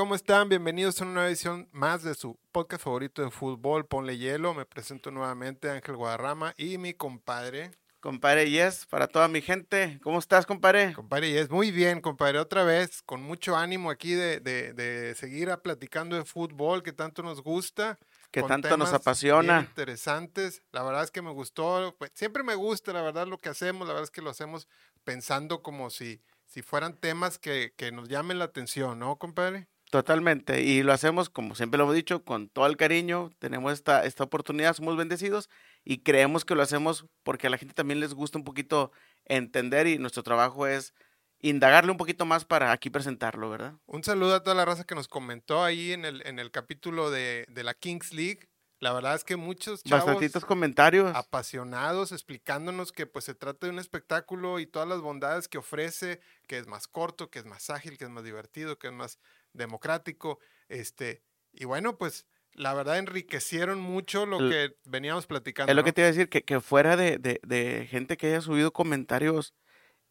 ¿Cómo están? Bienvenidos a una edición más de su podcast favorito de fútbol, Ponle Hielo. Me presento nuevamente Ángel Guadarrama y mi compadre. Compadre Yes, para toda mi gente. ¿Cómo estás, compadre? Compadre Yes, muy bien, compadre. Otra vez, con mucho ánimo aquí de, de, de seguir a platicando de fútbol que tanto nos gusta. Que tanto nos apasiona. interesantes. La verdad es que me gustó. pues, siempre me gusta, la verdad, lo que hacemos. La verdad es que lo hacemos pensando como si, si fueran temas que, que nos llamen la atención, ¿no, compadre? Totalmente. Y lo hacemos, como siempre lo hemos dicho, con todo el cariño. Tenemos esta, esta oportunidad, somos bendecidos y creemos que lo hacemos porque a la gente también les gusta un poquito entender y nuestro trabajo es indagarle un poquito más para aquí presentarlo, ¿verdad? Un saludo a toda la raza que nos comentó ahí en el, en el capítulo de, de la Kings League. La verdad es que muchos chavos Bastantitos comentarios. apasionados explicándonos que pues se trata de un espectáculo y todas las bondades que ofrece, que es más corto, que es más ágil, que es más divertido, que es más democrático, este, y bueno, pues la verdad enriquecieron mucho lo El- que veníamos platicando. Es lo que te iba a decir, que, que fuera de, de- de gente que haya subido comentarios,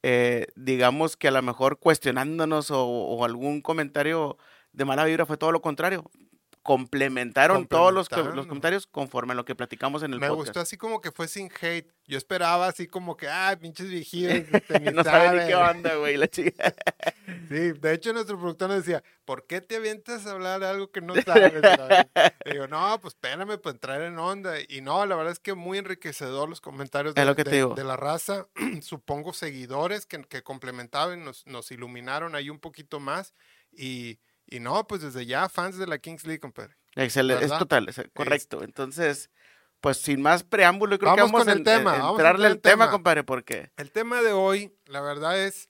eh, digamos que a lo mejor cuestionándonos o, o algún comentario de mala vibra, fue todo lo contrario. Complementaron todos los, co- los comentarios conforme a lo que platicamos en el Me podcast. gustó así como que fue sin hate. Yo esperaba así como que, ah, pinches viejillos. este, no sabe ni qué saben". onda, güey, la chica. Sí, de hecho nuestro productor nos decía, ¿por qué te avientas a hablar de algo que no sabes? digo, no, pues espérame para entrar en onda. Y no, la verdad es que muy enriquecedor los comentarios de, lo que te de- digo. de la raza. Supongo seguidores que, que complementaban, nos, nos iluminaron ahí un poquito más. Y, y no, pues desde ya fans de la Kings League, compadre. Excelente, es total, es correcto. Entonces, pues sin más preámbulo, creo que Vamos con a el en- tema, en- vamos a entrarle al tema, tema. compadre, porque El tema de hoy, la verdad es,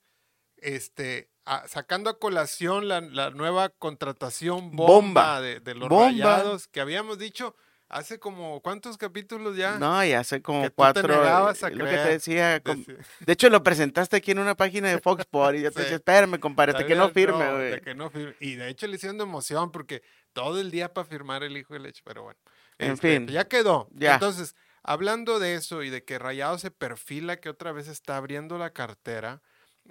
este, a- sacando a colación la, la nueva contratación bomba, Bomba. De, de los Bomba. rayados que habíamos dicho hace como, ¿cuántos capítulos ya? no, ya hace como Que tú te cuatro. negabas a lo que te decía, com- de hecho lo presentaste aquí en una página de Fox Sports y yo te Sí. decía, espérame, compadre, hasta que no firme, güey. que no firme. Y de hecho le hicieron de emoción porque todo el día para firmar el hijo de leche, pero bueno. En Este, fin. Ya quedó. Ya. Entonces, hablando de eso y de que Rayado se perfila que otra vez está abriendo la cartera,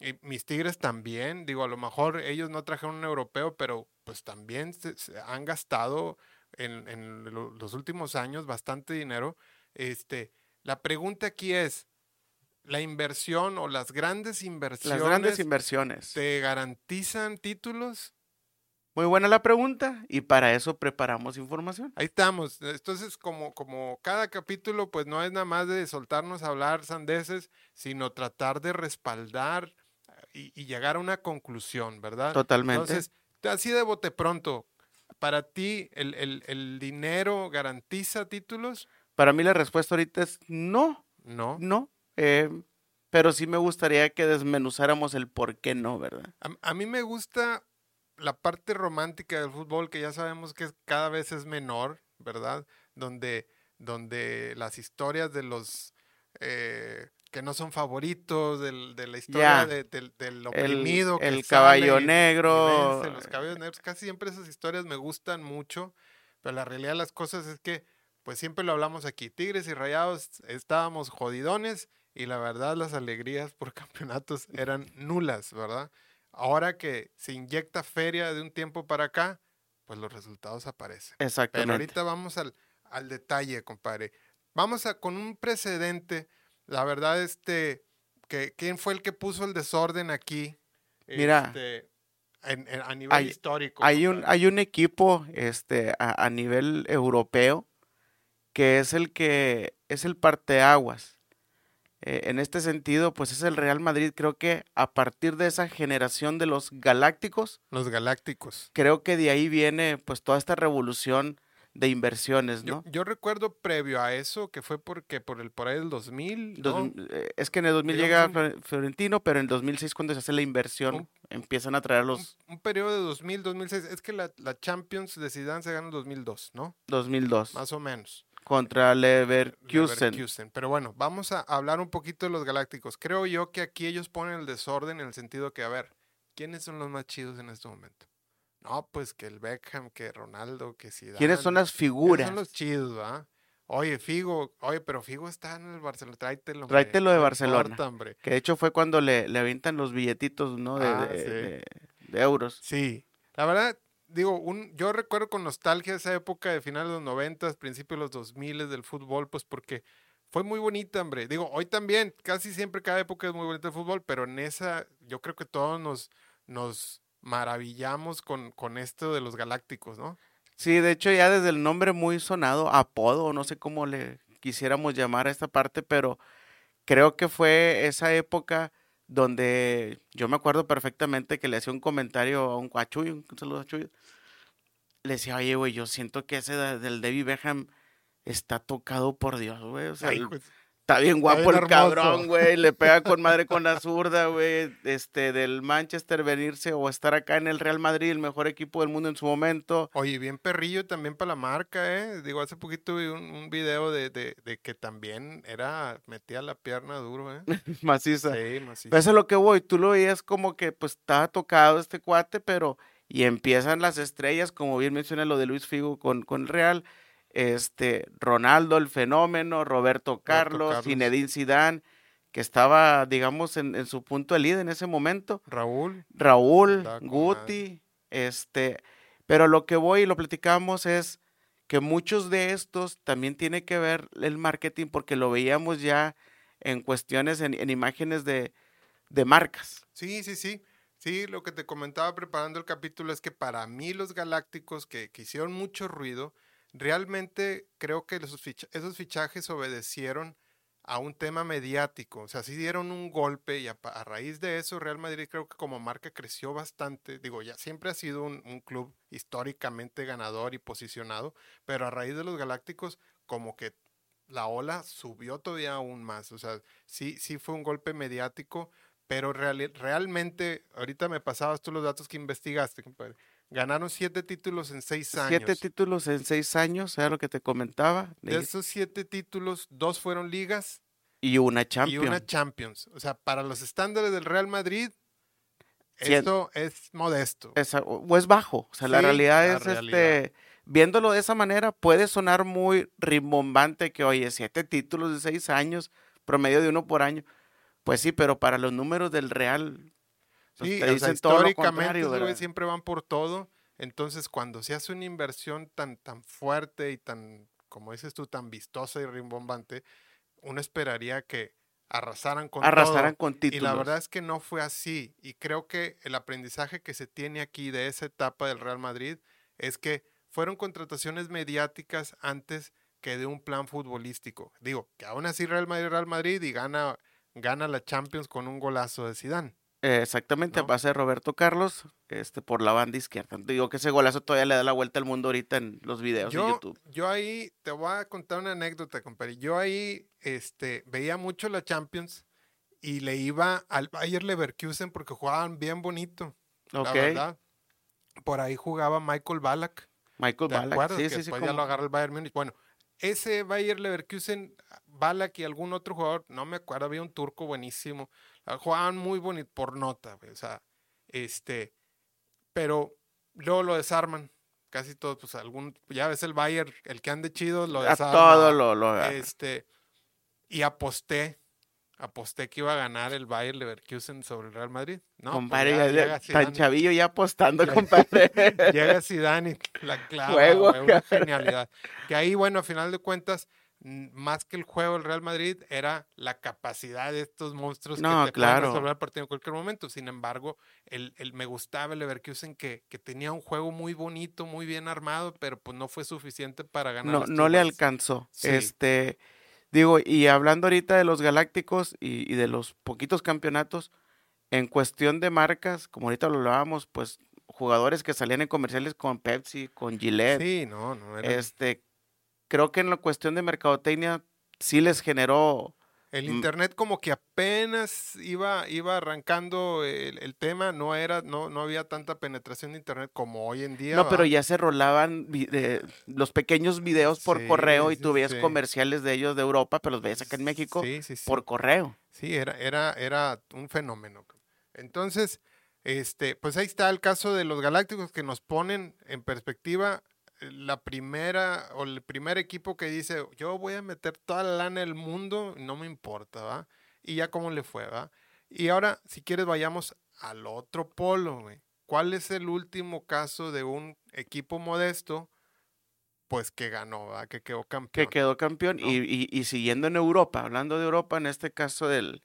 y mis Tigres también, digo, a lo mejor ellos no trajeron un europeo, pero pues también se, se han gastado en, en lo- los últimos años bastante dinero. Este, la pregunta aquí es, ¿la inversión o las grandes inversiones Las grandes inversiones. te garantizan títulos? Muy buena la pregunta y para eso preparamos información. Ahí estamos. Entonces, como, como cada capítulo, pues no es nada más de soltarnos a hablar sandeces, sino tratar de respaldar y, y llegar a una conclusión, ¿verdad? Totalmente. Entonces, así de bote pronto, ¿para ti el, el- el dinero garantiza títulos? Para mí la respuesta ahorita es no, No. no. eh, pero sí me gustaría que desmenuzáramos el por qué no, ¿verdad? A, a mí me gusta la parte romántica del fútbol, que ya sabemos que cada vez es menor, ¿verdad? Donde, donde las historias de los eh, que no son favoritos, del- de la historia de- del, del El, oprimido. que el caballo y- y negro. vence, los caballos negros, casi siempre esas historias me gustan mucho, pero la realidad de las cosas es que, pues siempre lo hablamos aquí, Tigres y Rayados estábamos jodidones y la verdad las alegrías por campeonatos eran nulas, ¿verdad? Ahora que se inyecta feria de un tiempo para acá, pues los resultados aparecen. Pero Exactamente. ahorita vamos al, al detalle, compadre. Vamos a con un precedente. La verdad, este, que, ¿quién fue el que puso el desorden aquí? Mira, Este, en- en- a nivel hay- histórico. Hay un, hay un equipo este, a, a nivel europeo que es el que es el parteaguas. Eh, en este sentido, pues es el Real Madrid. Creo que a partir de esa generación de los galácticos, Los galácticos. creo que de ahí viene pues toda esta revolución de inversiones, ¿no? yo recuerdo previo a eso que fue porque por el por ahí del 2000, Dos- ¿no? eh, es que en el 2000 Digamos llega un- Flore- Florentino, pero en el 2006 cuando se hace la inversión Un- empiezan a traer los un periodo de 2000, 2006. Es que la, la Champions de Zidane se gana en 2002, ¿no? 2002 Más o menos. contra Leverkusen. Leverkusen. Pero bueno, vamos a hablar un poquito de los Galácticos. Creo yo que aquí ellos ponen el desorden en el sentido que, a ver, ¿quiénes son los más chidos en este momento? No, pues que el Beckham, que Ronaldo, que Zidane. ¿Quiénes son las ¿Quiénes figuras? son los chidos, va? Oye, Figo, oye, pero Figo está en el Barcelona, tráetelo. Tráetelo de no Barcelona. importa. Que de hecho fue cuando le, le avientan los billetitos, ¿no? De, Ah, de- sí. de- de euros. Sí, la verdad, digo, un, yo recuerdo con nostalgia esa época de finales de los 90, principios de los 2000 del fútbol, pues porque fue muy bonita, hombre. Digo, hoy también, casi siempre cada época es muy bonita el fútbol, pero en esa yo creo que todos nos, nos maravillamos con, con esto de los galácticos, ¿no? Sí, de hecho ya desde el nombre muy sonado, apodo, no sé cómo le quisiéramos llamar a esta parte, pero creo que fue esa época donde yo me acuerdo perfectamente que le hacía un comentario a un a Chuy, un saludo a Chuy. Le decía, oye, güey, yo siento que ese de- del David Beckham está tocado por Dios, güey. O sea, Ay, pues, Está bien guapo bien el cabrón, güey. Le pega con madre con la zurda, güey. Este, del Manchester venirse o estar acá en el Real Madrid, el mejor equipo del mundo en su momento. Oye, bien perrillo también para la marca, ¿eh? Digo, hace poquito vi un, un video de, de, de que también era, metía la pierna duro, ¿eh? Maciza. Sí, macizo. Pero eso es lo que voy. Tú lo veías como que pues estaba tocado este cuate, pero. Y empiezan las estrellas, como bien menciona lo de Luis Figo con, con Real. Este, Ronaldo, el fenómeno, Roberto Carlos, Carlos. Zinedine Zidane, que estaba, digamos, en, en su punto de líder en ese momento. Raúl, Raúl, Guti, este, pero lo que voy y lo platicamos es que muchos de estos también tiene que ver el marketing porque lo veíamos ya en cuestiones, en, en imágenes de, de marcas. Sí, sí, sí. Sí, lo que te comentaba preparando el capítulo es que para mí los galácticos que, que hicieron mucho ruido, realmente creo que esos, ficha- esos fichajes obedecieron a un tema mediático. O sea, sí dieron un golpe y a, raíz de eso Real Madrid creo que como marca creció bastante. Digo, ya siempre ha sido un, club históricamente ganador y posicionado, pero a raíz de los galácticos como que la ola subió todavía aún más. O sea, sí, sí fue un golpe mediático, pero realmente, ahorita me pasabas tú los datos que investigaste, compadre. Ganaron siete títulos en seis años. Siete títulos en seis años, era lo que te comentaba. de esos siete títulos, dos fueron ligas Y una y Champions. una Champions. O sea, para los estándares del Real Madrid, Cien- esto es modesto. Esa- o es bajo. O sea, la Sí, realidad la es, realidad. este, viéndolo de esa manera, puede sonar muy rimbombante que, oye, siete títulos de seis años, promedio de uno por año. Pues sí, pero para los números del Real, Sí, o sea, todo lo históricamente siempre van por todo. Entonces, cuando se hace una inversión tan, tan fuerte y tan, como dices tú, tan vistosa y rimbombante, uno esperaría que arrasaran con Arrasaran todo. con Y títulos. la verdad es que no fue así. Y creo que el aprendizaje que se tiene aquí de esa etapa del Real Madrid es que fueron contrataciones mediáticas antes que de un plan futbolístico. Digo, que aún así Real Madrid, Real Madrid y gana, gana la Champions con un golazo de Zidane. Eh, exactamente, a ¿no? base de Roberto Carlos, este, por la banda izquierda. Digo que ese golazo todavía le da la vuelta al mundo ahorita en los videos de Yo, YouTube. yo ahí te voy a contar una anécdota, compadre. Yo ahí este, veía mucho la Champions y le iba al Bayer Leverkusen porque jugaban bien bonito. Ok, La verdad. Por ahí jugaba Michael Ballack. Michael ¿Te Ballack. acuerdas? Sí, que sí, sí. después ya cómo- lo agarra el Bayern Múnich. Bueno, ese Bayer Leverkusen, Ballack y algún otro jugador, no me acuerdo, había un turco buenísimo. Jugaban muy bonito por nota, güey, O sea, este, pero luego lo desarman. Casi todos, pues algún, ya ves el Bayern, el que ande chido, lo a desarma. todo lo, lo Este, y aposté, aposté que iba a ganar el Bayern Leverkusen sobre el Real Madrid. No, pues compadre, ya ya- ya- llega tan chavillo ya apostando, compadre. Llega Zidane y la clava, Juego. güey, una genialidad. Que ahí, bueno, a final de cuentas, más que el juego del Real Madrid, era la capacidad de estos monstruos No, que te claro. pueden resolver el partido en cualquier momento. Sin embargo, el, el- me gustaba el Leverkusen que, que tenía un juego muy bonito, muy bien armado, pero pues no fue suficiente para ganar. no, no le alcanzó. Sí. Este, digo, y hablando ahorita de los galácticos y, y de los poquitos campeonatos, en cuestión de marcas, como ahorita lo hablábamos, pues jugadores que salían en comerciales con Pepsi, con Gillette. Sí, no, no. Era, Este, creo que en la cuestión de mercadotecnia sí les generó el mm. internet como que apenas iba, iba arrancando el, el tema, no era, no, no había tanta penetración de internet como hoy en día. No, pero ya se rolaban los pequeños videos por Sí, correo y sí, tú veías sí. comerciales de ellos de Europa, pero los veías acá en México por correo. Sí, era, era, era un fenómeno. Entonces, este, pues ahí está el caso de los Galácticos que nos ponen en perspectiva la primera o el primer equipo que dice, yo voy a meter toda la lana del mundo, no me importa, ¿va? Y ya cómo le fue, ¿va? Y ahora, si quieres, vayamos al otro polo, güey. ¿Cuál es el último caso de un equipo modesto? Pues que ganó, ¿va? Que quedó campeón. que quedó campeón ¿no? y, y- y siguiendo en Europa, hablando de Europa, en este caso del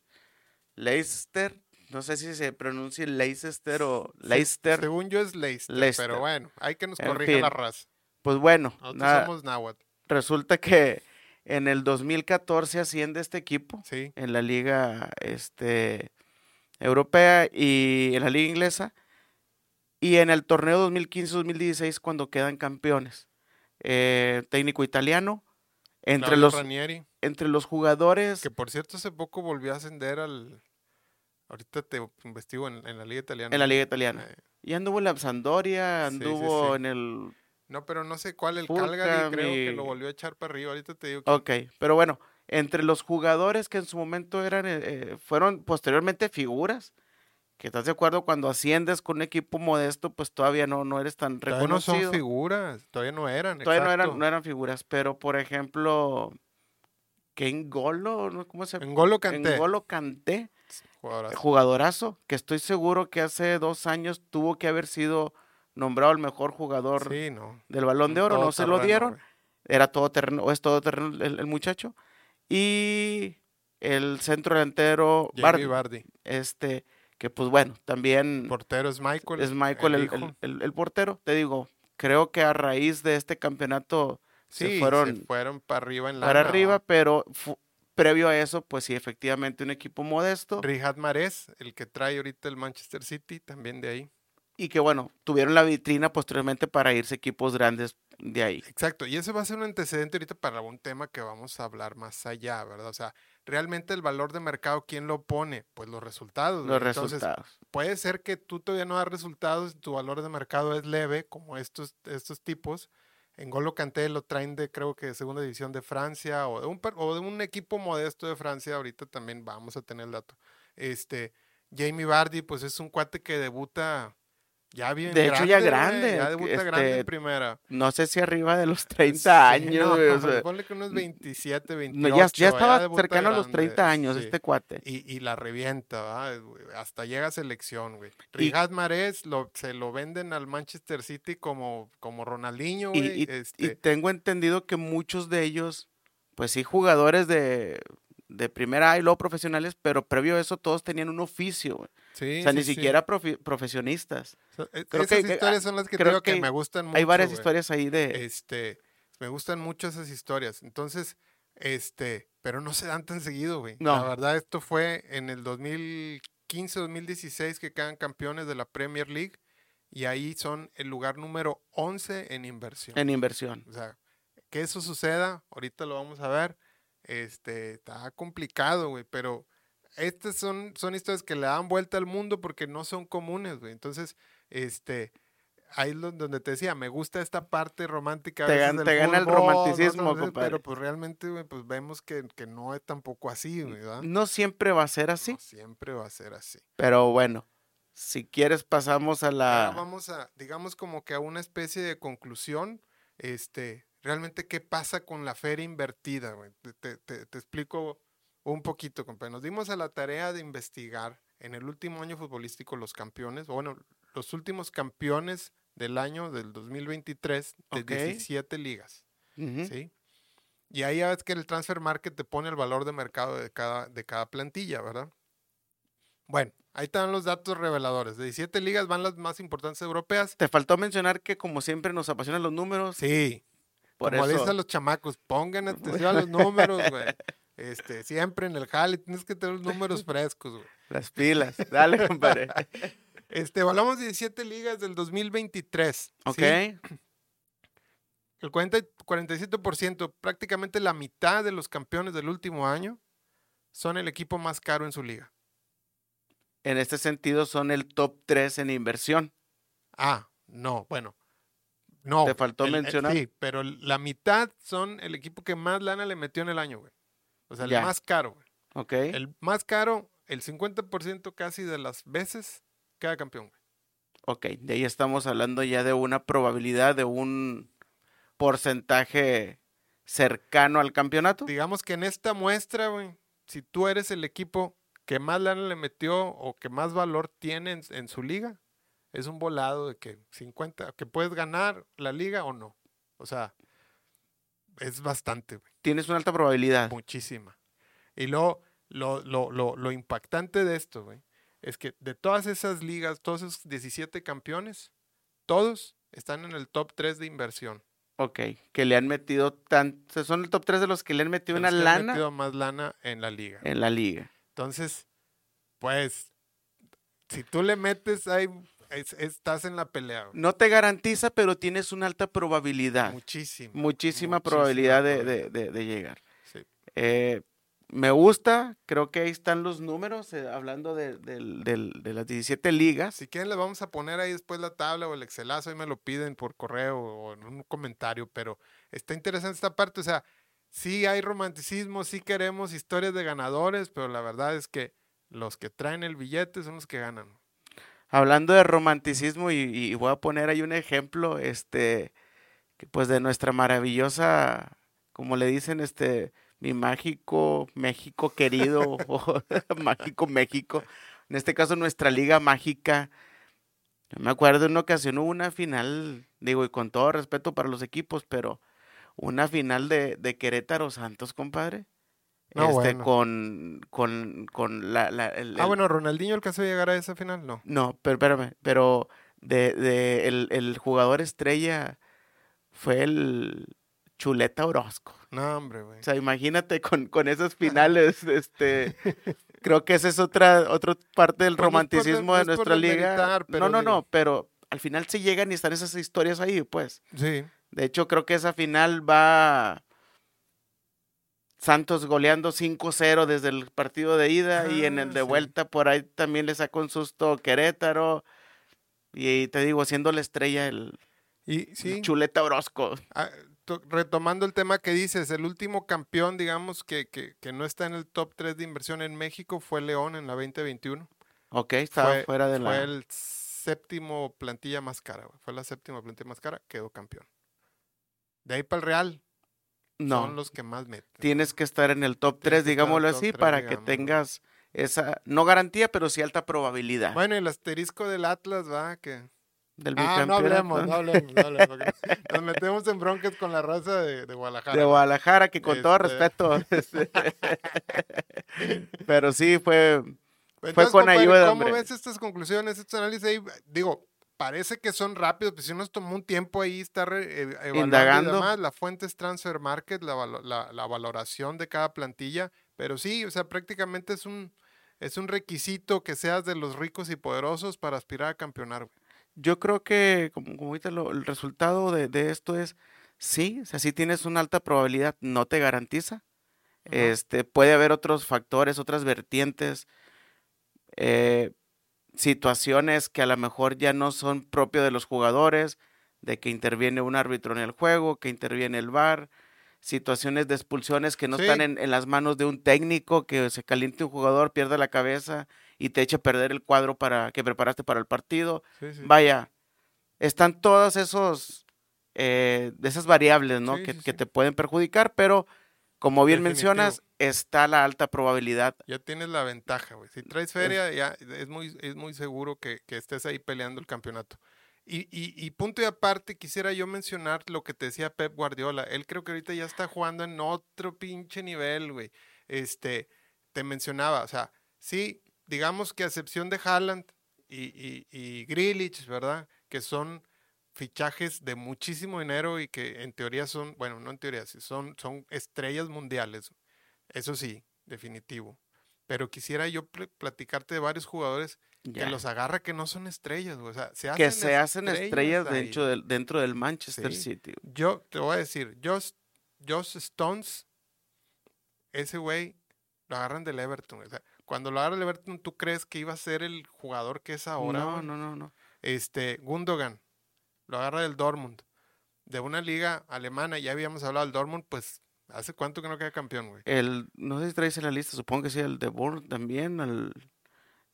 Leicester, no sé si se pronuncia Leicester o Leicester, Según yo es Leicester, Leicester. pero bueno, hay que nos corrija la raza. Pues bueno, Nosotros somos náhuatl, resulta que en el 2014 asciende este equipo sí. en la liga este, europea y en la liga inglesa y en el torneo 2015-2016 cuando quedan campeones. Eh, técnico italiano, entre Claudio los, Ranieri, entre los jugadores que por cierto hace poco volvió a ascender al... Ahorita te investigo en, en la liga italiana. en la liga italiana. Eh, Y anduvo en la Sampdoria, sí, anduvo sí. en el... no, pero no sé cuál, el Fulham Calgary creo que lo volvió a echar para arriba. Ahorita te digo que... Ok, pero bueno, entre los jugadores que en su momento eran, eh, eh, fueron posteriormente figuras, que estás de acuerdo, cuando asciendes con un equipo modesto, pues todavía no, no eres tan Todavía no reconocido. son figuras, todavía no eran. Todavía no eran, no eran figuras, pero por ejemplo, Ken Golo, ¿no? ¿cómo se llama? N'Golo Kanté. N'Golo Kanté, Jugadorazo. jugadorazo, que estoy seguro que hace dos años tuvo que haber sido nombrado el mejor jugador Sí, no. del Balón de Oro, no se lo dieron, era todo terreno, o es todo terreno el, el muchacho. Y el centro delantero, Jamie Vardy, Vardy. este, que pues bueno, también Portero es Michael. es Michael el, el- el- el portero. Te digo, creo que a raíz de este campeonato Sí, se fueron fueron para arriba en la para arriba, pero previo a eso, pues sí, efectivamente un equipo modesto Riyad Mahrez, el que trae ahorita el Manchester City, también de ahí. Y que bueno, tuvieron la vitrina posteriormente para irse equipos grandes de ahí. Exacto, y ese va a ser un antecedente ahorita para un tema que vamos a hablar más allá, ¿verdad? O sea, realmente el valor de mercado, ¿quién lo pone? Pues los resultados. Los. Entonces, resultados. puede ser que tú todavía no das resultados, tu valor de mercado es leve, como estos, estos tipos. En Golo Kanté lo traen de, creo que, de segunda división de Francia o de, un, o de un equipo modesto de Francia. Ahorita también vamos a tener el dato. Este, Jamie Vardy, pues es un cuate que debuta ya bien De hecho, ya grande, Ya que, debuta grande en este, primera. No sé si arriba de los 30 Sí, años. no, güey, o pues sea, ponle que unos 27, no, 28. ya, ya estaba debuta cercano a los grande, 30 años sí. este cuate. Y, y la revienta, güey, Hasta llega a selección, güey. Y- Riyad Mahrez lo, se lo venden al Manchester City como, como Ronaldinho, Y, güey. y- y este, tengo entendido que muchos de ellos, pues sí, jugadores de, de primera y luego profesionales, pero previo a eso todos tenían un oficio, güey. Sí, o sea, sí, ni sí. siquiera profesionistas. So- e- creo Esas que- historias son las que creo que, que me gustan mucho. Hay varias güey. historias ahí de... Este, me gustan mucho esas historias. Entonces, este, pero no se dan tan seguido, güey. La No. verdad, esto fue en el 2015-2016 que quedan campeones de la Premier League y ahí son el lugar número 11 en inversión. en inversión. O sea, que eso suceda, ahorita lo vamos a ver. Este, está complicado, güey, pero estas son, son historias que le dan vuelta al mundo porque no son comunes, güey. Entonces, este, ahí es donde te decía, me gusta esta parte romántica. Te gan- gana el ¿no? romanticismo, compadre. Pero pues realmente, güey, pues vemos que, que no es tampoco así, ¿verdad? No siempre va a ser así, No siempre va a ser así. pero bueno, si quieres pasamos a Ahora la... vamos a, digamos como que a una especie de conclusión, este, realmente qué pasa con la feria invertida, güey? Te- te explico un poquito, compadre. Nos dimos a la tarea de investigar en el último año futbolístico los campeones, o bueno, los últimos campeones del año del 2023 de Ok. 17 ligas. ¿sí? Y ahí ya ves que el transfer market te pone el valor de mercado de cada, de cada plantilla, ¿verdad? Bueno, ahí están los datos reveladores. De 17 ligas van las más importantes europeas. Te faltó mencionar que como siempre nos apasionan los números. Sí, por como eso... dicen a los chamacos, pongan atención a los números, güey. Este, siempre en el jale tienes que tener los números frescos, güey. Las pilas. Dale, compadre. Este, hablamos de 17 ligas del 2023. Ok. ¿sí? El 40, 47%, prácticamente la mitad de los campeones del último año son el equipo más caro en su liga. En este sentido, son el top 3 en inversión. Ah, no, bueno. No. Te faltó el- el- mencionar. sí, pero la mitad son el equipo que más lana le metió en el año, güey. O sea, el Ya. más caro, güey. Ok. El más caro, el 50% casi de las veces queda campeón, güey. Ok, de ahí estamos hablando ya de una probabilidad de un porcentaje cercano al campeonato. Digamos que en esta muestra, güey, si tú eres el equipo que más lana le metió o que más valor tiene en, en su liga, es un volado de que 50, que puedes ganar la liga o no. O sea, es bastante, güey. Tienes una alta probabilidad. Muchísima. Y luego, lo, lo, lo, lo impactante de esto, güey, es que de todas esas ligas, todos esos 17 campeones, todos están en el top 3 de inversión. Ok, que le han metido tan... Son el top 3 de los que le han metido una que han lana metido más lana en la liga. en la liga. Entonces, pues, si tú le metes ahí, es- estás en la pelea. güey. No te garantiza, pero tienes una alta probabilidad. Muchísima muchísima probabilidad de, de- de- de llegar. Sí. Eh, me gusta, creo que ahí están los números, eh, hablando de, de las 17 ligas. Si quieren, les vamos a poner ahí después la tabla o el Excelazo, ahí me lo piden por correo o en un comentario, pero está interesante esta parte. O sea, sí hay romanticismo, sí queremos historias de ganadores, pero la verdad es que los que traen el billete son los que ganan. Hablando de romanticismo, y, voy a poner ahí un ejemplo, este, pues de nuestra maravillosa, como le dicen, este, mi mágico México querido, o mágico México, en este caso nuestra liga mágica. Yo me acuerdo en una ocasión hubo una final, digo, y con todo respeto para los equipos, pero una final de, de Querétaro Santos, compadre. No, este, bueno. con, con, con la, la- el- Ah, el- bueno, Ronaldinho alcanzó a llegar a esa final, no. no, pero espérame, pero de, de el, el jugador estrella fue el Chuleta Orozco. No, hombre, güey. O sea, imagínate con, con esas finales, este, creo que esa es otra, otra parte del Pues romanticismo no de nuestra liga. pero no, no, digo- no, pero al final se llegan y están esas historias ahí, pues. Sí. De hecho, creo que esa final va Santos goleando 5-0 desde el partido de ida y en el Ah, de sí. vuelta por ahí también le sacó un susto Querétaro. Y te digo, siendo la estrella el, Y el sí, Chuleta Orozco. Ah, to- retomando el tema que dices, el último campeón, digamos, que, que, que no está en el top 3 de inversión en México fue León en la 2021. Ok, estaba fue, fuera de fue la... el séptimo plantilla más cara. Fue la séptima plantilla más cara, quedó campeón. De ahí para el Real, No, son los que más meten. tienes que estar en el top Tienes 3, que estar en el digámoslo top así, para que tengas esa, no garantía, pero sí alta probabilidad Bueno, el asterisco del Atlas, va, que... del Ah, no hablemos, no hablemos, no hablemos, Nos metemos en broncas con la raza de, de Guadalajara. de Guadalajara, que con todo Este. respeto. este, pero sí fue... Pues Fue entonces, con compadre, ayuda, ¿Cómo hombre. ves estas conclusiones, estos análisis ahí? Digo, parece que son rápidos, pues si nos tomó un tiempo ahí estar eh, evaluando y Indagando. demás. La fuente es Transfer Market, la, valo- la- la valoración de cada plantilla. Pero sí, o sea, prácticamente es un, es un requisito que seas de los ricos y poderosos para aspirar a campeonar. Yo creo que, como, como ahorita lo- el resultado de, de esto es, sí, o sea, sí tienes una alta probabilidad, no te garantiza. Este, puede haber otros factores, otras vertientes, eh, situaciones que a lo mejor ya no son propios de los jugadores, de que interviene un árbitro en el juego, que interviene el VAR, situaciones de expulsiones que no Sí. están en, en las manos de un técnico, que se caliente un jugador, pierde la cabeza y te echa a perder el cuadro para que preparaste para el partido. Sí, sí. Vaya, están todas esos, eh, esas variables, ¿no? Que, te pueden perjudicar, pero como bien Definitivo. mencionas, está la alta probabilidad. Ya tienes la ventaja, güey. Si traes feria, ya es muy, es muy seguro que, que estés ahí peleando el campeonato. Y, y, y punto y aparte, quisiera yo mencionar lo que te decía Pep Guardiola. Él creo que ahorita ya está jugando en otro pinche nivel, güey. Este, te mencionaba, o sea, sí, digamos que a excepción de Haaland y, y, y Grealish, ¿verdad? Que son fichajes de muchísimo dinero y que en teoría son, bueno, no en teoría, sí, son, son estrellas mundiales. Eso sí, definitivo. pero quisiera yo pl- platicarte de varios jugadores Ya. que los agarra que no son estrellas, güey. O sea, se hacen que se hacen estrellas ahí. dentro del, dentro del Manchester Sí. City. güey. Yo te voy a decir, Josh, Josh Stones, ese güey lo agarran del Everton. O sea, cuando lo agarra del Everton, ¿tú crees que iba a ser el jugador que es ahora? no, güey? no, no, no. Este, Gundogan, lo agarra del Dortmund. De una liga alemana, ya habíamos hablado del Dortmund, pues, ¿hace cuánto que no queda campeón, güey? El, no sé si traes en la lista, supongo que sí, el de Bourne también. el-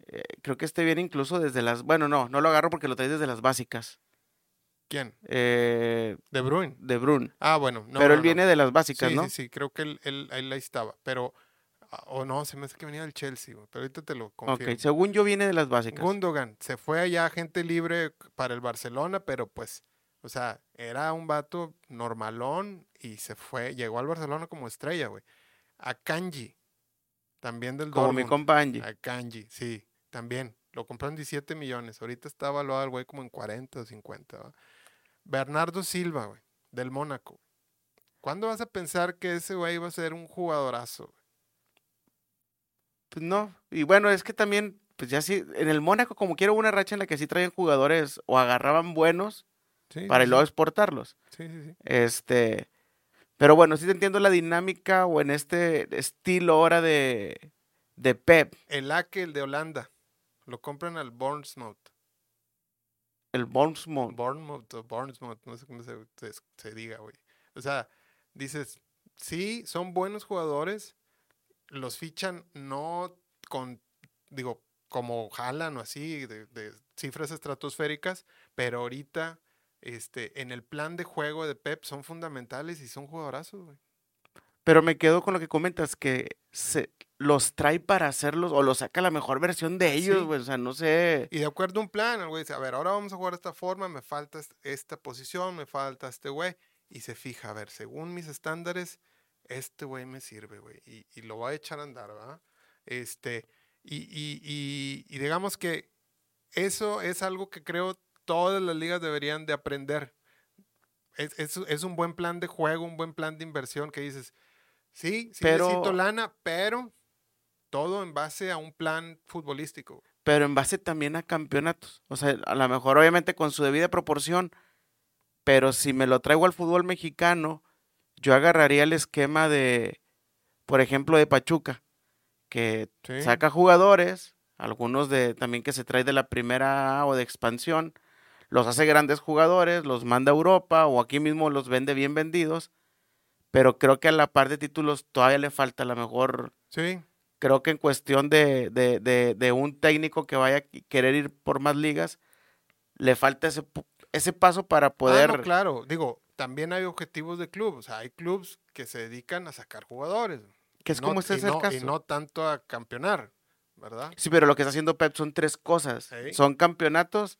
eh, creo que este viene incluso desde las. Bueno, no, no lo agarro porque lo traes desde las básicas. ¿Quién? Eh, De Bruin. de Brun. Ah, bueno. no, Pero no, él no. viene de las básicas, sí, ¿no? Sí, sí, creo que él, él, él ahí estaba. Pero, ah, o no, se me hace que venía del Chelsea, güey, pero ahorita te lo confirmo. ok, según yo viene de las básicas. Gundogan se fue allá gente libre para el Barcelona, pero pues, o sea, era un vato normalón y se fue, llegó al Barcelona como estrella, güey. A Kanji, también del como mi Dortmund. compa Angie. A Kanji, sí, también. Lo compraron 17 millones. Ahorita está evaluado el güey como en 40 o 50. ¿va? Bernardo Silva, güey, del Mónaco. ¿Cuándo vas a pensar que ese güey va a ser un jugadorazo? güey? Pues no. Y bueno, es que también, pues ya sí, en el Mónaco como quiero una racha en la que sí traían jugadores o agarraban buenos Sí, para sí, luego exportarlos. Sí, sí, sí. Este, pero bueno, sí te entiendo la dinámica o en este estilo ahora de, de Pep, El Ake, el de Holanda. Lo compran al Bournemouth. el Bournemouth. Bournemouth o Bournemouth, no sé cómo se, se- se diga, güey. O sea, dices, sí, son buenos jugadores, los fichan no con, digo, como jalan o así, de, de cifras estratosféricas, pero ahorita, este, en el plan de juego de Pep son fundamentales y son jugadorazos, güey. Pero me quedo con lo que comentas, que se los trae para hacerlos o los saca la mejor versión de ellos, Sí. güey. O sea, no sé. Y de acuerdo a un plan, el güey dice, a ver, ahora vamos a jugar de esta forma, me falta est- esta posición, me falta este güey. Y se fija, a ver, según mis estándares, este güey me sirve, güey. Y, y lo voy a echar a andar, ¿verdad? Este, y, y, y digamos que eso es algo que creo todas las ligas deberían de aprender. Es, es, es un buen plan de juego, un buen plan de inversión que dices, sí, sí Pero- necesito lana, pero todo en base a un plan futbolístico. Pero en base también a campeonatos. O sea, a lo mejor obviamente con su debida proporción. Pero si me lo traigo al fútbol mexicano, yo agarraría el esquema de, por ejemplo, de Pachuca, que Sí. saca jugadores, algunos de también que se trae de la primera o de expansión, los hace grandes jugadores, los manda a Europa o aquí mismo los vende bien vendidos, pero creo que a la par de títulos todavía le falta a lo mejor, Sí, creo que en cuestión de, de, de, de un técnico que vaya a querer ir por más ligas, le falta ese, ese paso para poder... Ah, no, claro. Digo, también hay objetivos de club. O sea, hay clubes que se dedican a sacar jugadores. Que es No- como y es el no- caso. Y no tanto a campeonar, ¿verdad? Sí, pero lo que está haciendo Pep son tres cosas. Sí. Son campeonatos,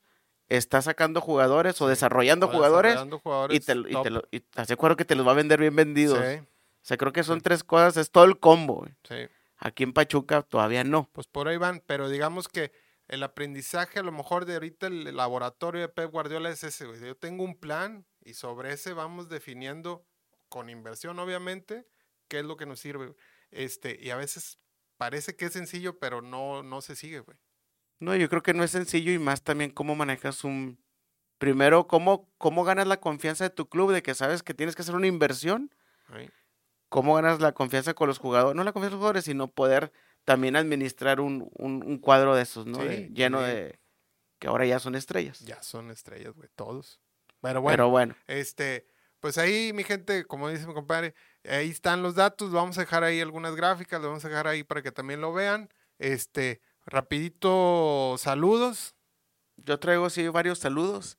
está sacando jugadores o desarrollando jugadores desarrollando y te, y te lo, y te que te los va a vender bien vendidos. Sí, O sea, creo que son Sí. tres cosas, es todo el combo. sí. Aquí en Pachuca todavía no. Pues por ahí van. Pero digamos que el aprendizaje, a lo mejor de ahorita el laboratorio de Pep Guardiola es ese. güey. Yo tengo un plan y sobre ese vamos definiendo, con inversión obviamente, qué es lo que nos sirve. Este, y a veces parece que es sencillo, pero no, no se sigue, güey. No, yo creo que no es sencillo y más también cómo manejas un... Primero, cómo, cómo ganas la confianza de tu club de que sabes que tienes que hacer una inversión. Cómo ganas la confianza con los jugadores. No la confianza con los jugadores, sino poder también administrar un, un- un cuadro de esos, ¿no? Sí, De- lleno sí. de... Que ahora ya son estrellas. Ya son estrellas, güey, todos. Pero bueno, Pero bueno. este, pues ahí, mi gente, como dice mi compadre, ahí están los datos. Vamos a dejar ahí algunas gráficas, lo vamos a dejar ahí para que también lo vean. Este, rapidito, saludos. Yo traigo sí varios saludos.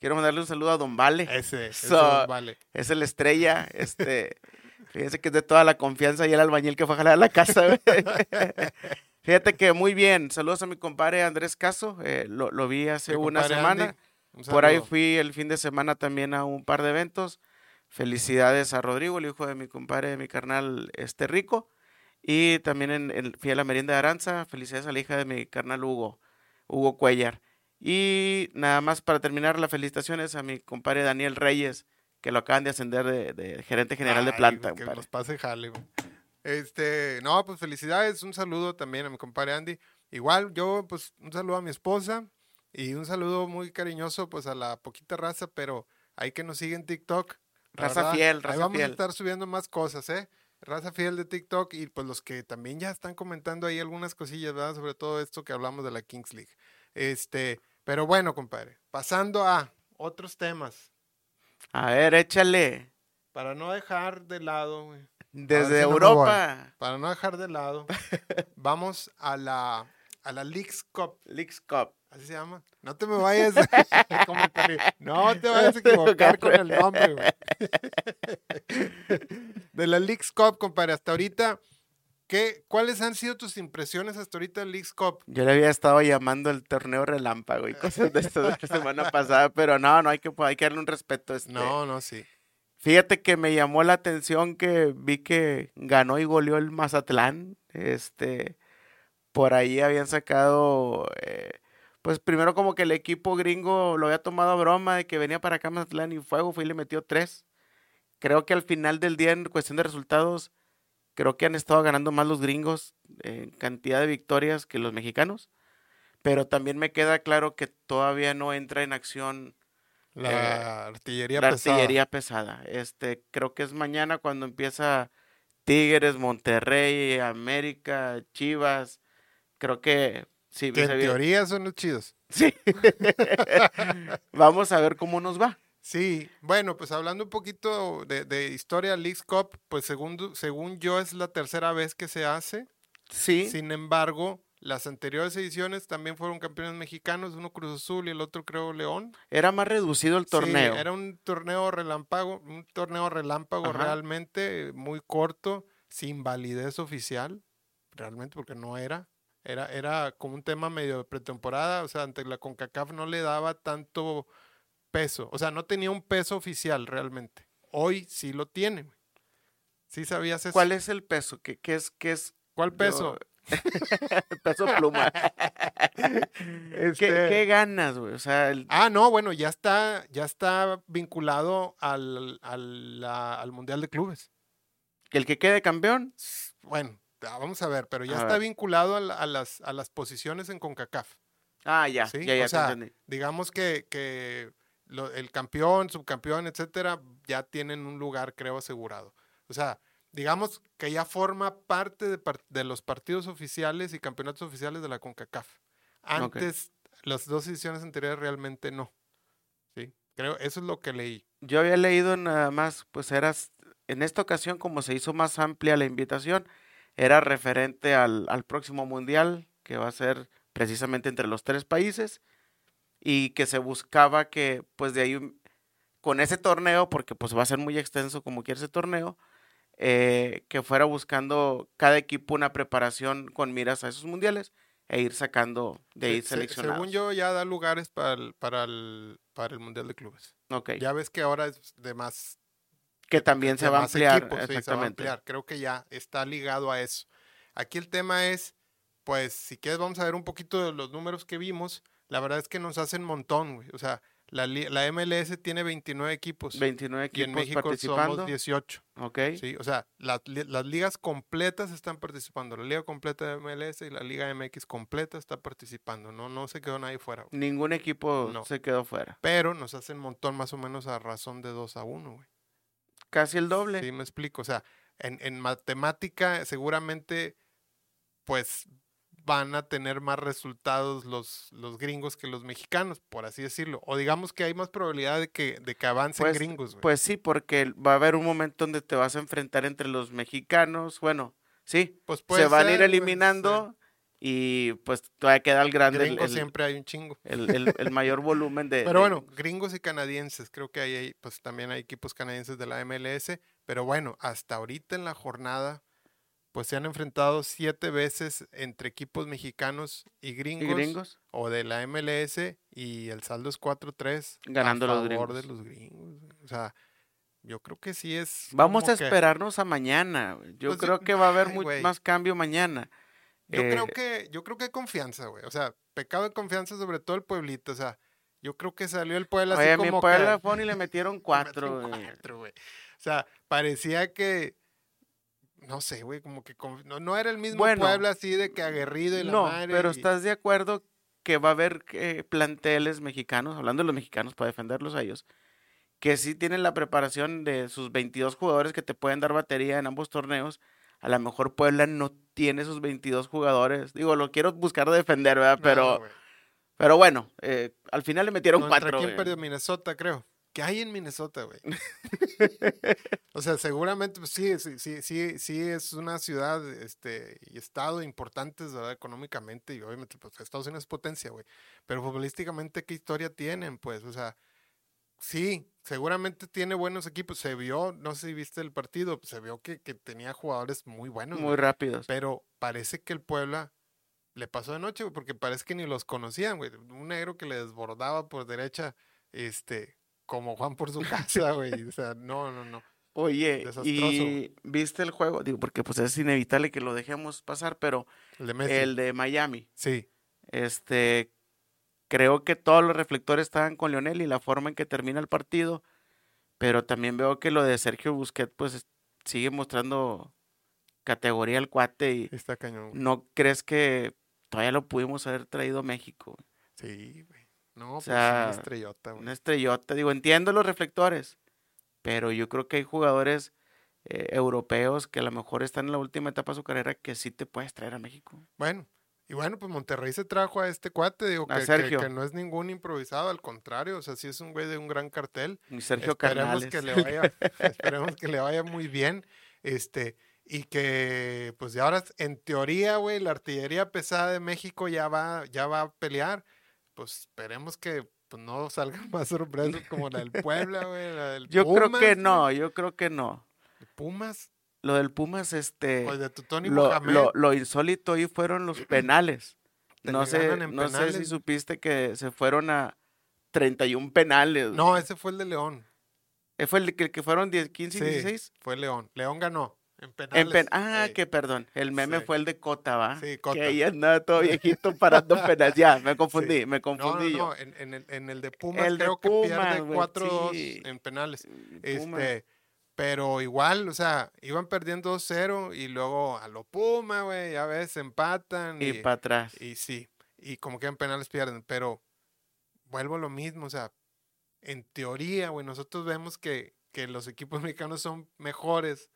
Quiero mandarle un saludo a Don Vale. Ese, ese So- vale. Es el estrella. Este, fíjense que es de toda la confianza y el albañil que fue a jalar a la casa. Fíjate que muy bien. Saludos a mi compadre Andrés Caso. eh, lo, lo vi hace Mi una semana. Un Por ahí fui el fin de semana también a un par de eventos. Felicidades a Rodrigo, el hijo de mi compadre, de mi carnal este Rico. Y también en, en- fui a la merienda de Aranza. Felicidades a la hija de mi carnal Hugo, Hugo Cuellar. Y nada más para terminar, las felicitaciones a mi compadre Daniel Reyes, que lo acaban de ascender de, de gerente general de planta. Que compadre. nos pase jale. Este, no, pues felicidades, un saludo también a mi compadre Andy. Igual yo, pues un saludo a mi esposa y un saludo muy cariñoso pues a la poquita raza, pero hay que nos sigue en TikTok. Raza verdad, fiel, ahí raza vamos fiel. a estar subiendo más cosas, ¿eh? Raza fiel de TikTok y pues los que también ya están comentando ahí algunas cosillas, ¿verdad? Sobre todo esto que hablamos de la Kings League. Este, pero bueno, compadre, pasando a otros temas, A ver, échale. para no dejar de lado, güey, Desde si no me Europa. para no dejar de lado, vamos a la, a la Leagues Cup, Leagues Cup. Así se llama. No te me vayas, como no te vayas a equivocar con el nombre, güey. De la Leagues Cup, compadre, hasta ahorita, ¿qué, ¿cuáles han sido tus impresiones hasta ahorita en Leagues Cup? Yo le había estado llamando el torneo relámpago y cosas de esto de la semana pasada, pero no, no hay que, hay que darle un respeto. Este. No, no, sí. Fíjate que me llamó la atención que vi que ganó y goleó el Mazatlán. Este, por ahí habían sacado, eh, pues primero como que el equipo gringo lo había tomado a broma de que venía para acá Mazatlán y fuego, fue y le metió tres. Creo que al final del día, en cuestión de resultados, creo que han estado ganando más los gringos en cantidad de victorias que los mexicanos. Pero también me queda claro que todavía no entra en acción La Eh, artillería la pesada. artillería pesada. Este, creo que es mañana cuando empieza Tigres, Monterrey, América, Chivas. Creo que sí, Que en teoría son los chidos. sí. Vamos a ver cómo nos va. Sí, bueno, pues hablando un poquito de, de historia Leagues Cup, pues según, según yo es la tercera vez que se hace. Sí, Sin embargo, las anteriores ediciones también fueron campeones mexicanos, uno Cruz Azul y el otro creo León. era más reducido el Sí, torneo. era un torneo relámpago, un torneo relámpago Ajá. realmente muy corto, sin validez oficial, realmente porque no era. Era, era como un tema medio de pretemporada, o sea, ante la CONCACAF no le daba tanto peso, o sea, no tenía un peso oficial realmente. Hoy sí lo tiene. ¿Sí sabías eso? ¿Cuál es el peso? ¿Qué, qué es? Qué es? ¿Cuál peso? Yo- peso pluma. ¿Qué, Este- qué ganas, güey? O sea, el- Ah, no, bueno, ya está, ya está vinculado al, al, la- al Mundial de Clubes. el que quede campeón. Bueno, ah, vamos a ver, pero ya A está ver. vinculado a, la- a las, a las posiciones en CONCACAF. Ah, ya, ¿sí? ya, ya o sea, digamos que, que lo- el campeón, subcampeón, etcétera, ya tienen un lugar, creo, asegurado. O sea, digamos que ya forma parte de, de los partidos oficiales y campeonatos oficiales de la CONCACAF. Antes, las dos ediciones anteriores realmente no. Sí, creo, eso es lo que leí. Yo había leído nada más, pues eras, en esta ocasión como se hizo más amplia la invitación, era referente al, al próximo mundial, que va a ser precisamente entre los tres países, y que se buscaba que, pues de ahí, con ese torneo, porque pues va a ser muy extenso como quiera ese torneo, eh, que fuera buscando cada equipo una preparación con miras a esos mundiales e ir sacando de ahí Se- se- seleccionados. según yo, ya da lugares para el, para el, para el Mundial de Clubes. Ok, Ya ves que ahora es de más que también se va ampliar, equipos, sí, se va a exactamente. ampliar. Creo que ya está ligado a eso. Aquí el tema es, pues, si quieres, vamos a ver un poquito de los números que vimos. La verdad es que nos hacen montón, güey. O sea, la, la MLS tiene 29 equipos 29 y en equipos México participando. somos 18. Ok. ¿sí? O sea, las li- las ligas completas están participando. La liga completa de MLS y la liga MX completa está participando. No, no se quedó nadie fuera. güey. Ningún equipo No. se quedó fuera. Pero nos hacen montón más o menos a razón de 2 a 1, güey. Casi el doble. Sí, me explico. O sea, en, en matemática seguramente, pues van a tener más resultados los, los gringos que los mexicanos, por así decirlo. O digamos que hay más probabilidad de que, de que avancen Pues- gringos. Pues sí, porque va a haber un momento donde te vas a enfrentar entre los mexicanos. Bueno, sí, Pues se van a ir eliminando y pues todavía queda el grande, Gringos el- siempre hay un chingo. el- el- el mayor volumen de... Pero de- bueno, gringos y canadienses, creo que hay, pues también hay equipos canadienses de la MLS, pero bueno, hasta ahorita en la jornada, pues se han enfrentado siete veces entre equipos mexicanos y ¿Y gringos, gringos? o de la MLS y el saldo es 4-3 Ganando a los favor gringos. de los gringos. O sea, yo creo que sí es. Vamos a que- esperarnos a mañana. Yo Pues creo que va a haber ay, más cambio mañana. Yo creo Eh, que, yo creo que hay confianza, güey. O sea, pecado de confianza sobre todo el pueblito. O sea, yo creo que salió el pueblo así Oye, como mi que- Puebla fue y le metieron Le cuatro. metieron güey. cuatro, güey. O sea, parecía que no sé, güey, como que no, no era el mismo Bueno. Puebla así de que aguerrido y la No, madre. pero y- ¿estás de acuerdo que va a haber eh, planteles mexicanos, hablando de los mexicanos para defenderlos a ellos, que sí tienen la preparación de sus 22 jugadores que te pueden dar batería en ambos torneos? A lo mejor Puebla no tiene sus 22 jugadores. Digo, lo quiero buscar defender, ¿verdad? Pero, pero bueno, eh, al final le metieron ¿Contra cuatro. quién güey. perdió? Minnesota, creo. ¿Qué hay en Minnesota, güey? o sea, seguramente, pues sí, sí, sí, sí, sí es una ciudad este, y estado importantes, ¿verdad? Económicamente y obviamente, pues Estados Unidos es potencia, güey. Pero futbolísticamente, ¿qué historia tienen, pues? O sea, sí, seguramente tiene buenos equipos. Se vio, no sé si viste el partido, se vio que, que tenía jugadores muy buenos, Muy güey. rápidos. Pero parece que el Puebla le pasó de noche, güey, porque parece que ni los conocían, güey. Un negro que le desbordaba por derecha, este, como Juan por su casa, güey. O sea, no, no, no. Oye, Desastroso. ¿y viste el juego? Digo, porque pues es inevitable que lo dejemos pasar, pero El de el de Miami. Sí, Este, creo que todos los reflectores estaban con Lionel y la forma en que termina el partido, pero también veo que lo de Sergio Busquets pues es- sigue mostrando categoría al cuate y está cañón. no crees que todavía lo pudimos haber traído a México. Sí, güey. No, pues sea, una estrellota, güey. Una estrellota, digo, entiendo los reflectores, pero yo creo que hay jugadores eh, europeos que a lo mejor están en la última etapa de su carrera que sí te puedes traer a México. Bueno, y bueno, pues Monterrey se trajo a este cuate, digo, que, que- que no es ningún improvisado, al contrario, o sea, sí es un güey de un gran cartel. Y Sergio esperemos Canales. que le vaya, esperemos que le vaya muy bien, este, y que, pues, ya ahora, en teoría, güey, la artillería pesada de México ya va, ya va a pelear, pues, esperemos que pues, no salgan más sorpresas como la del Puebla, güey, la del Yo creo Pumas, que güey, no, yo creo que no. Pumas, Lo del Pumas, este, o de tu Tony lo, lo, lo insólito ahí fueron los penales. No sé, en no sé si supiste que se fueron a 31 penales. no, güey. ese fue el de León, Eh, ¿Fue el que, que fueron 10, 15 y Sí, 16? fue León, León ganó, en En penales. pen- ah, ey. que perdón. El meme Sí. fue el de Cota, ¿va? Sí, Cota. Que ahí andaba todo viejito parando penales. Ya, me confundí, Sí. me No, no, confundí yo. no, en, en el, en el de Pumas El de creo que Pumas, pierde güey, 4-2 sí. en penales. Pumas. Este, pero igual, o sea, iban perdiendo 2-0 y luego a lo Puma, güey, ya ves, empatan. y Y, para atrás. y sí, y como que en penales pierden, pero vuelvo a lo mismo, o sea, en teoría, güey, nosotros vemos que, que los equipos mexicanos son mejores.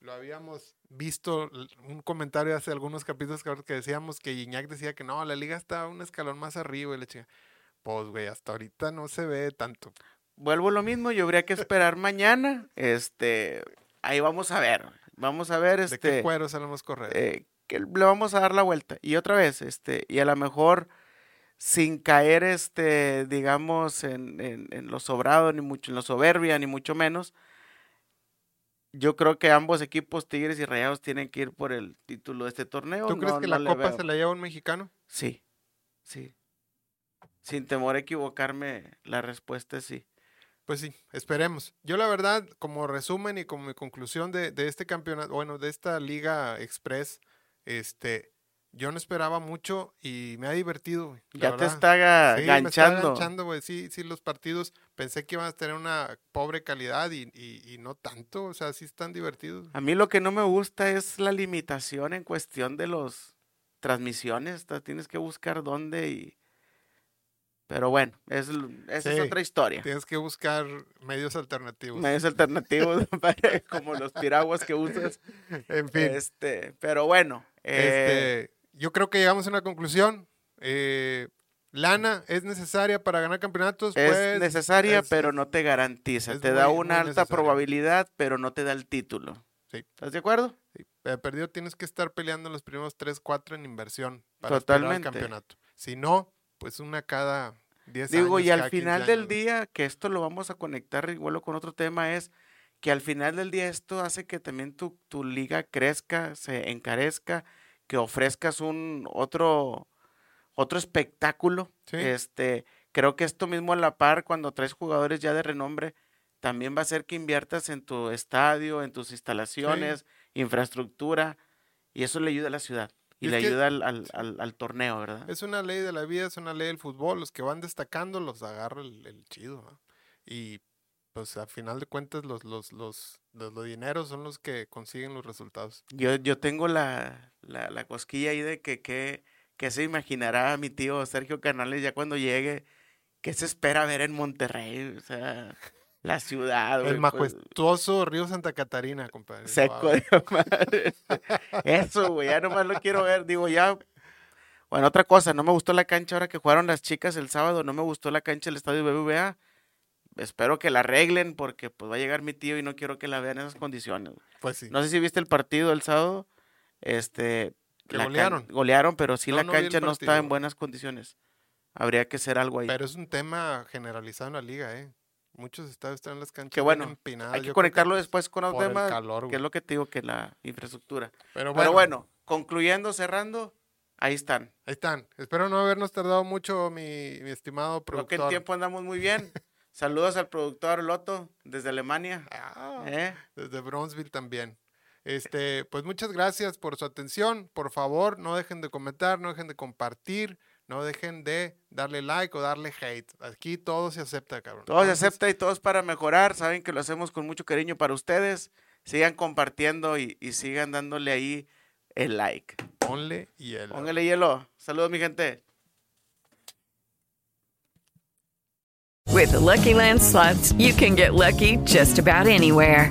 Lo habíamos visto, un comentario hace algunos capítulos que que decíamos que Iñak decía que no, la liga está un escalón más arriba y la chica. Pues, güey, hasta ahorita no se ve tanto. Vuelvo lo mismo, yo habría que esperar mañana. Este, ahí vamos a ver. Vamos a ver, ¿De qué este. cuero sabemos correr? eh, que le vamos a dar la vuelta. Y otra vez, este, y a lo mejor sin caer, este, digamos, en, en, en lo sobrado, ni mucho, en lo soberbia, ni mucho menos. Yo creo que ambos equipos, Tigres y Rayados, tienen que ir por el título de este torneo. ¿Tú crees que no la copa veo. se la lleva un mexicano? Sí, sí. Sin temor a equivocarme, la respuesta es sí. Pues sí, esperemos. Yo la verdad, como resumen y como mi conclusión de, de este campeonato, bueno, de esta Liga Express, este, yo no esperaba mucho y me ha divertido. Ya te está me ganchando. ganchando, güey. Sí, sí, los partidos pensé que iban a tener una pobre calidad y, y- y no tanto. O sea, sí están divertidos. A mí lo que no me gusta es la limitación en cuestión de los transmisiones. Tienes que buscar dónde y... Pero bueno, es, esa es otra historia. Tienes que buscar medios alternativos. Medios alternativos como los piraguas que usas. En fin, Este, pero bueno. eh, este, yo creo que llegamos a una conclusión. Eh, lana es necesaria para ganar campeonatos. es pues, necesaria, es- pero no te garantiza. Te da una alta necesaria. probabilidad, pero no te da el título. Sí. ¿Estás de acuerdo? Sí, eh, perdido tienes que estar peleando los primeros 3, 4 en inversión para al Totalmente. campeonato. Si no, pues una cada 10 Digo, años. y al cada 15 final del años. día, que esto lo vamos a conectar igual con otro tema, es que al final del día esto hace que también tu, tu liga crezca, se encarezca, que ofrezcas un otro, otro espectáculo. Sí. Este, creo que esto mismo a la par, cuando traes jugadores ya de renombre, también va a hacer que inviertas en tu estadio, en tus instalaciones, infraestructura, y eso le ayuda a la ciudad. Y, Y le ayuda al, al- al- al torneo, ¿verdad? Es una ley de la vida, es una ley del fútbol. Los que van destacando los agarra el, el chido. ¿no? Y pues a final de cuentas los, los, los, los, los dineros son los que consiguen los resultados. Yo, yo tengo la, la, la cosquilla ahí de que, que, que se imaginará mi tío Sergio Canales ya cuando llegue, qué se espera ver en Monterrey, o sea, la ciudad. El güey, pues, majestuoso río Santa Catarina, compadre. seco Wow. de madre. Eso, güey, ya nomás lo quiero ver. Digo, ya. Bueno, otra cosa, no me gustó la cancha ahora que jugaron las chicas el sábado, no me gustó la cancha del estadio BBVA. Espero que la arreglen porque pues va a llegar mi tío y no quiero que la vean en esas condiciones. Pues sí. No sé si viste el partido el sábado. Este. Que golearon. Golearon, pero sí No, la no cancha no está en buenas condiciones. Habría que hacer algo ahí. Pero es un tema generalizado en la liga, ¿eh? Muchos estadios están en las canchas que bueno, empinadas. hay que conectarlo después con los el demás, calor, que es lo que te digo, que la infraestructura. Pero bueno, Pero bueno, concluyendo, cerrando, ahí están. ahí están. Espero no habernos tardado mucho, mi, mi estimado Creo que productor. en tiempo andamos muy bien. Saludos al productor Loto desde Alemania. Ah, ¿eh? Desde Bronzeville también. Este, pues muchas gracias por su atención. Por favor, no dejen de comentar, no dejen de compartir, no dejen de darle like o darle hate. Aquí todo se acepta, cabrón. Todo se acepta y todo es para mejorar. Saben que lo hacemos con mucho cariño para ustedes. Sigan compartiendo y, y sigan dándole ahí el like. Ponle hielo. Póngale hielo. Saludos, mi gente. With the Lucky Land slots, you can get lucky just about anywhere.